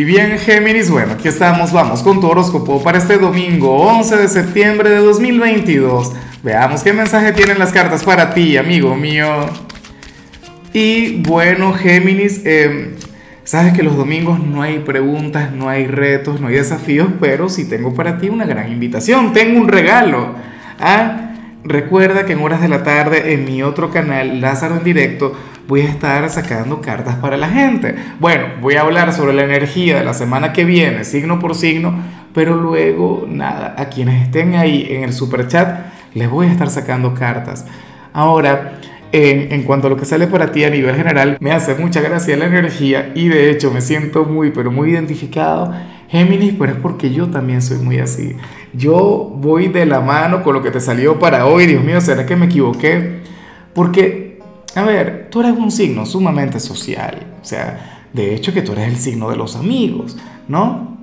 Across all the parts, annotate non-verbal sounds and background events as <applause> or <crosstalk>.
Y bien, Géminis, bueno, aquí estamos, vamos con tu horóscopo para este domingo 11 de septiembre de 2022. Veamos qué mensaje tienen las cartas para ti, amigo mío. Y bueno, Géminis, em, sabes que los domingos no hay preguntas, no hay retos, no hay desafíos, pero sí tengo para ti una gran invitación, tengo un regalo. ¿ah? Recuerda que en horas de la tarde en mi otro canal, Lázaro en directo, voy a estar sacando cartas para la gente. Bueno, voy a hablar sobre la energía de la semana que viene, signo por signo, pero luego, nada, a quienes estén ahí en el super chat, les voy a estar sacando cartas. Ahora, en, cuanto a lo que sale para ti a nivel general, me hace mucha gracia la energía y de hecho me siento muy, pero muy identificado. Géminis, pero es porque yo también soy muy así. Yo voy de la mano con lo que te salió para hoy. Dios mío, ¿será que me equivoqué? Porque, a ver, tú eres un signo sumamente social. O sea, de hecho que tú eres el signo de los amigos, ¿no?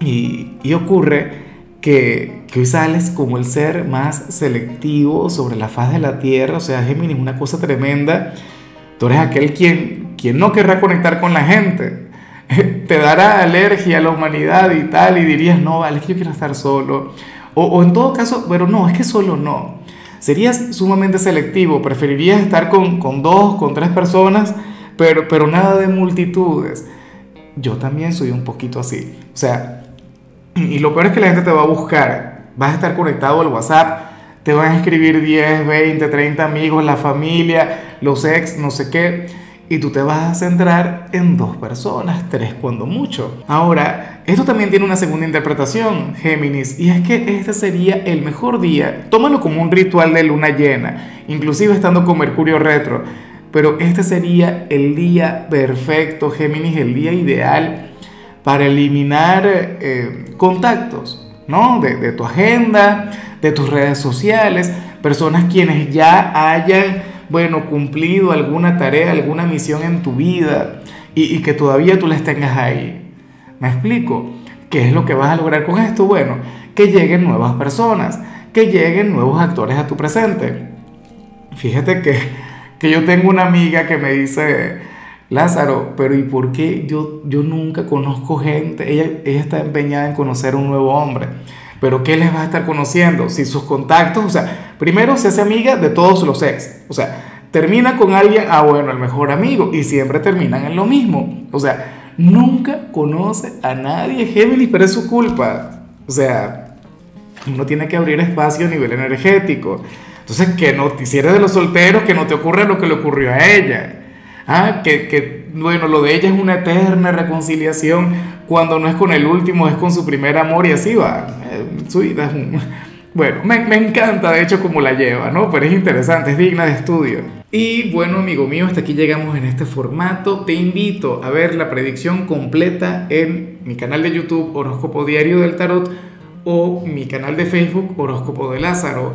Y, y ocurre que, que, hoy sales como el ser más selectivo sobre la faz de la Tierra. O sea, Géminis, una cosa tremenda. Tú eres aquel quien, quien no querrá conectar con la gente <laughs> te dará alergia a la humanidad y tal, y dirías, no, vale, es que yo quiero estar solo. O, o, en todo caso, pero no, es que solo no. Serías sumamente selectivo, preferirías estar con, con dos, con tres personas, pero, pero nada de multitudes. Yo también soy un poquito así. O sea, y lo peor es que la gente te va a buscar, vas a estar conectado al WhatsApp, te van a escribir 10, 20, 30 amigos, la familia, los ex, no sé qué y tú te vas a centrar en dos personas, tres cuando mucho. Ahora, esto también tiene una segunda interpretación, Géminis, y es que este sería el mejor día, tómalo como un ritual de luna llena, inclusive estando con Mercurio retro, pero este sería el día perfecto, Géminis, el día ideal para eliminar eh, contactos, ¿no? De, de tu agenda, de tus redes sociales, personas quienes ya hayan bueno, cumplido alguna tarea, alguna misión en tu vida y, que todavía tú las tengas ahí. ¿Me explico? ¿Qué es lo que vas a lograr con esto? Bueno, que lleguen nuevas personas, que lleguen nuevos actores a tu presente. Fíjate que, que yo tengo una amiga que me dice, Lázaro, pero ¿y por qué yo, yo nunca conozco gente? Ella, ella está empeñada en conocer un nuevo hombre. Pero ¿qué les va a estar conociendo? Si sus contactos, o sea, primero se hace amiga de todos los ex. O sea, termina con alguien, ah, bueno, el mejor amigo, y siempre terminan en lo mismo. O sea, nunca conoce a nadie Géminis, pero es su culpa. O sea, uno tiene que abrir espacio a nivel energético. Entonces, que no, de los solteros, que no te ocurra lo que le ocurrió a ella. Ah, que, que, bueno, lo de ella es una eterna reconciliación cuando no es con el último, es con su primer amor y así va. Eh, su vida es un... <laughs> Bueno, me, me, encanta de hecho cómo la lleva, ¿no? Pero es interesante, es digna de estudio. Y bueno, amigo mío, hasta aquí llegamos en este formato. Te invito a ver la predicción completa en mi canal de YouTube Horóscopo Diario del Tarot o mi canal de Facebook Horóscopo de Lázaro.